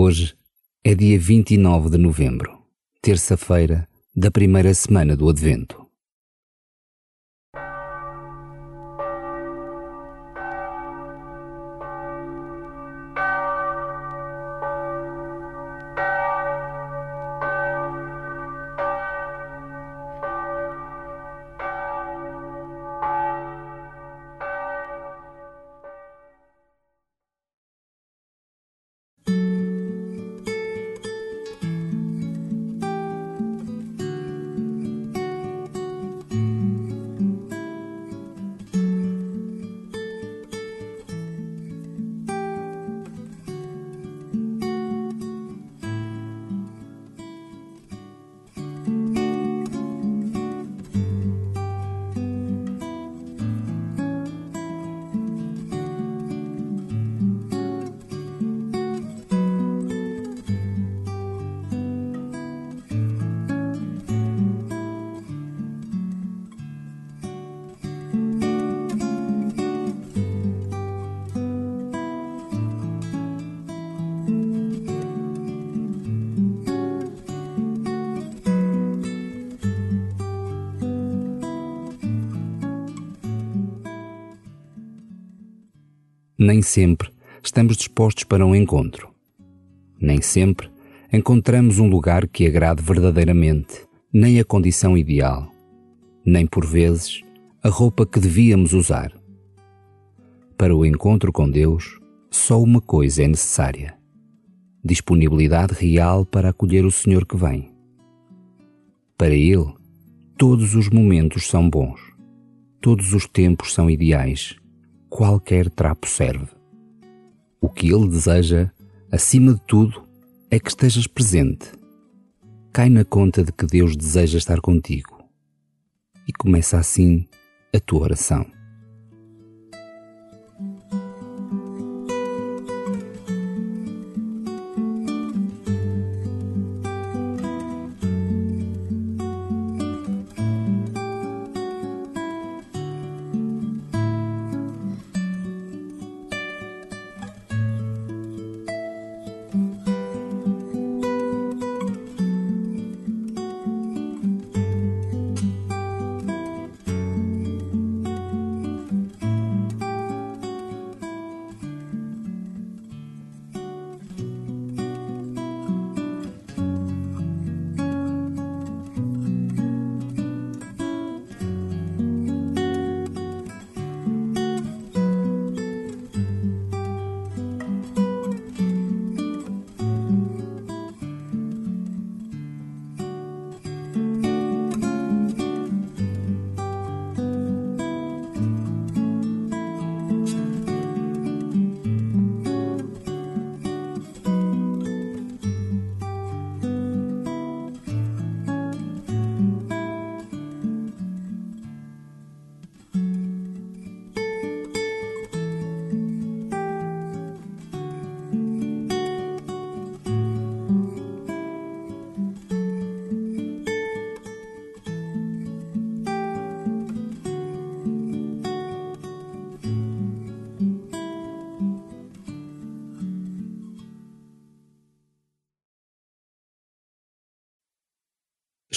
Hoje é dia 29 de novembro, terça-feira da primeira semana do Advento. Nem sempre estamos dispostos para um encontro. Nem sempre encontramos um lugar que agrade verdadeiramente, nem a condição ideal, nem por vezes a roupa que devíamos usar. Para o encontro com Deus, só uma coisa é necessária: disponibilidade real para acolher o Senhor que vem. Para Ele, todos os momentos são bons, todos os tempos são ideais qualquer trapo serve. O que ele deseja, acima de tudo, é que estejas presente. Cai na conta de que Deus deseja estar contigo. E começa assim a tua oração.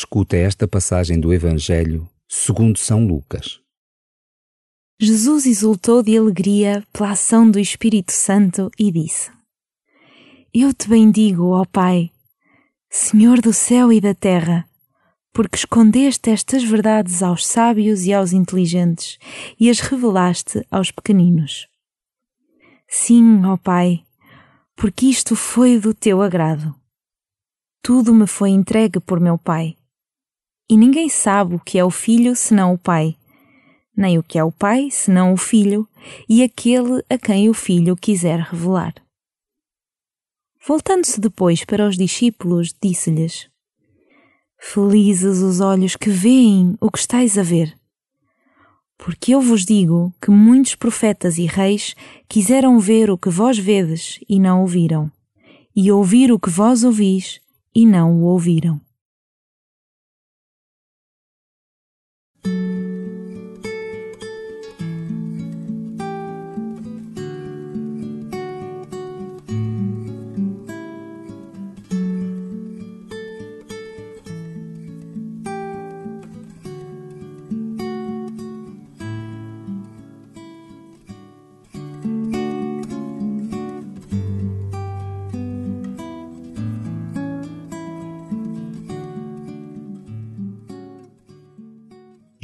Escuta esta passagem do Evangelho segundo São Lucas. Jesus exultou de alegria pela ação do Espírito Santo e disse: Eu te bendigo, ó Pai, Senhor do céu e da terra, porque escondeste estas verdades aos sábios e aos inteligentes e as revelaste aos pequeninos. Sim, ó Pai, porque isto foi do teu agrado. Tudo me foi entregue por meu Pai e ninguém sabe o que é o filho senão o pai, nem o que é o pai senão o filho e aquele a quem o filho quiser revelar. Voltando-se depois para os discípulos, disse-lhes: Felizes os olhos que veem o que estáis a ver. Porque eu vos digo que muitos profetas e reis quiseram ver o que vós vedes e não ouviram, e ouvir o que vós ouvis e não o ouviram.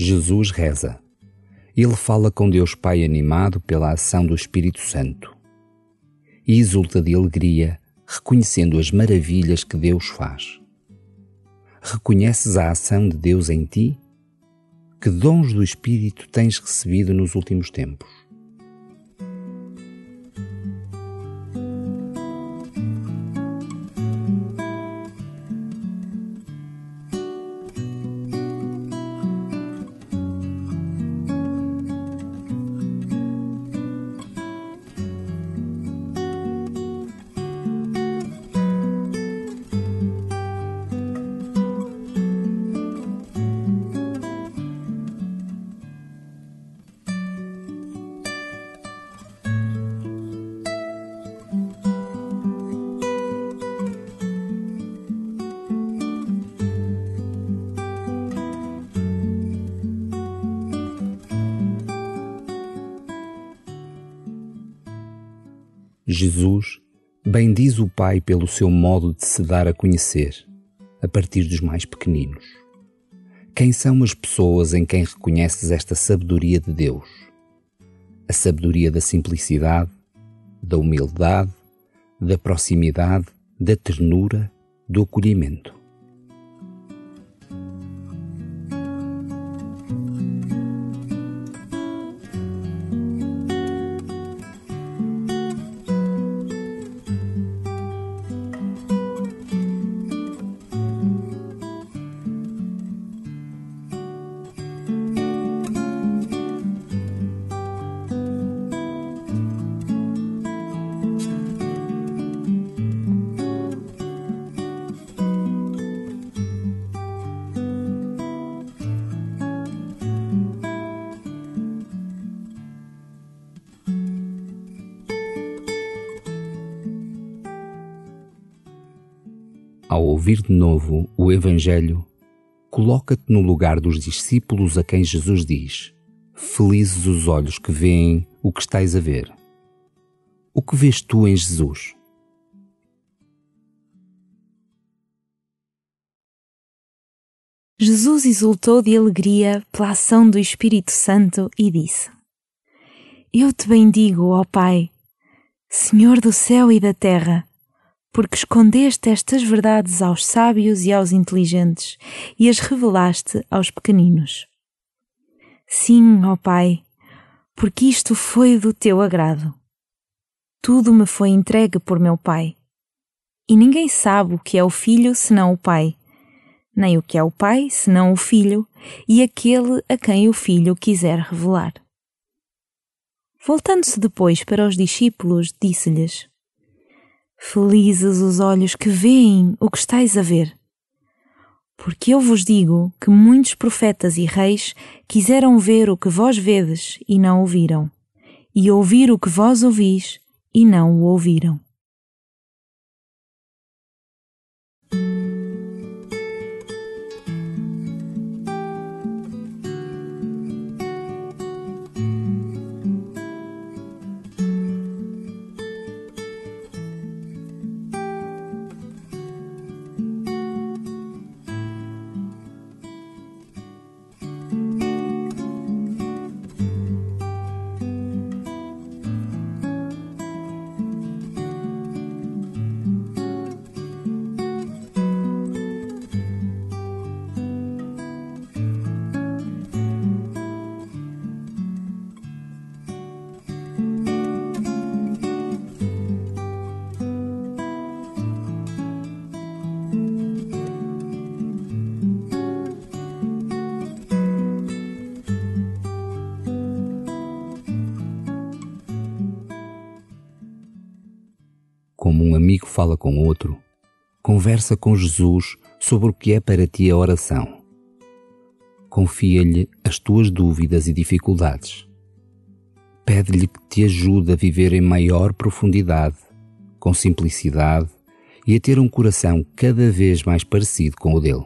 Jesus reza. Ele fala com Deus Pai animado pela ação do Espírito Santo. E exulta de alegria, reconhecendo as maravilhas que Deus faz. Reconheces a ação de Deus em ti? Que dons do Espírito tens recebido nos últimos tempos? Jesus bendiz o Pai pelo seu modo de se dar a conhecer, a partir dos mais pequeninos. Quem são as pessoas em quem reconheces esta sabedoria de Deus? A sabedoria da simplicidade, da humildade, da proximidade, da ternura, do acolhimento. Ao ouvir de novo o Evangelho, coloca-te no lugar dos discípulos a quem Jesus diz: Felizes os olhos que veem o que estais a ver. O que vês tu em Jesus? Jesus exultou de alegria pela ação do Espírito Santo e disse: Eu te bendigo, ó Pai, Senhor do céu e da terra porque escondeste estas verdades aos sábios e aos inteligentes e as revelaste aos pequeninos. Sim, ó Pai, porque isto foi do teu agrado. Tudo me foi entregue por meu Pai. E ninguém sabe o que é o Filho senão o Pai, nem o que é o Pai senão o Filho e aquele a quem o Filho quiser revelar. Voltando-se depois para os discípulos, disse-lhes: Felizes os olhos que veem o que estáis a ver. Porque eu vos digo que muitos profetas e reis quiseram ver o que vós vedes e não ouviram, e ouvir o que vós ouvis e não o ouviram. Como um amigo fala com outro, conversa com Jesus sobre o que é para ti a oração. Confia-lhe as tuas dúvidas e dificuldades. Pede-lhe que te ajude a viver em maior profundidade, com simplicidade e a ter um coração cada vez mais parecido com o dele.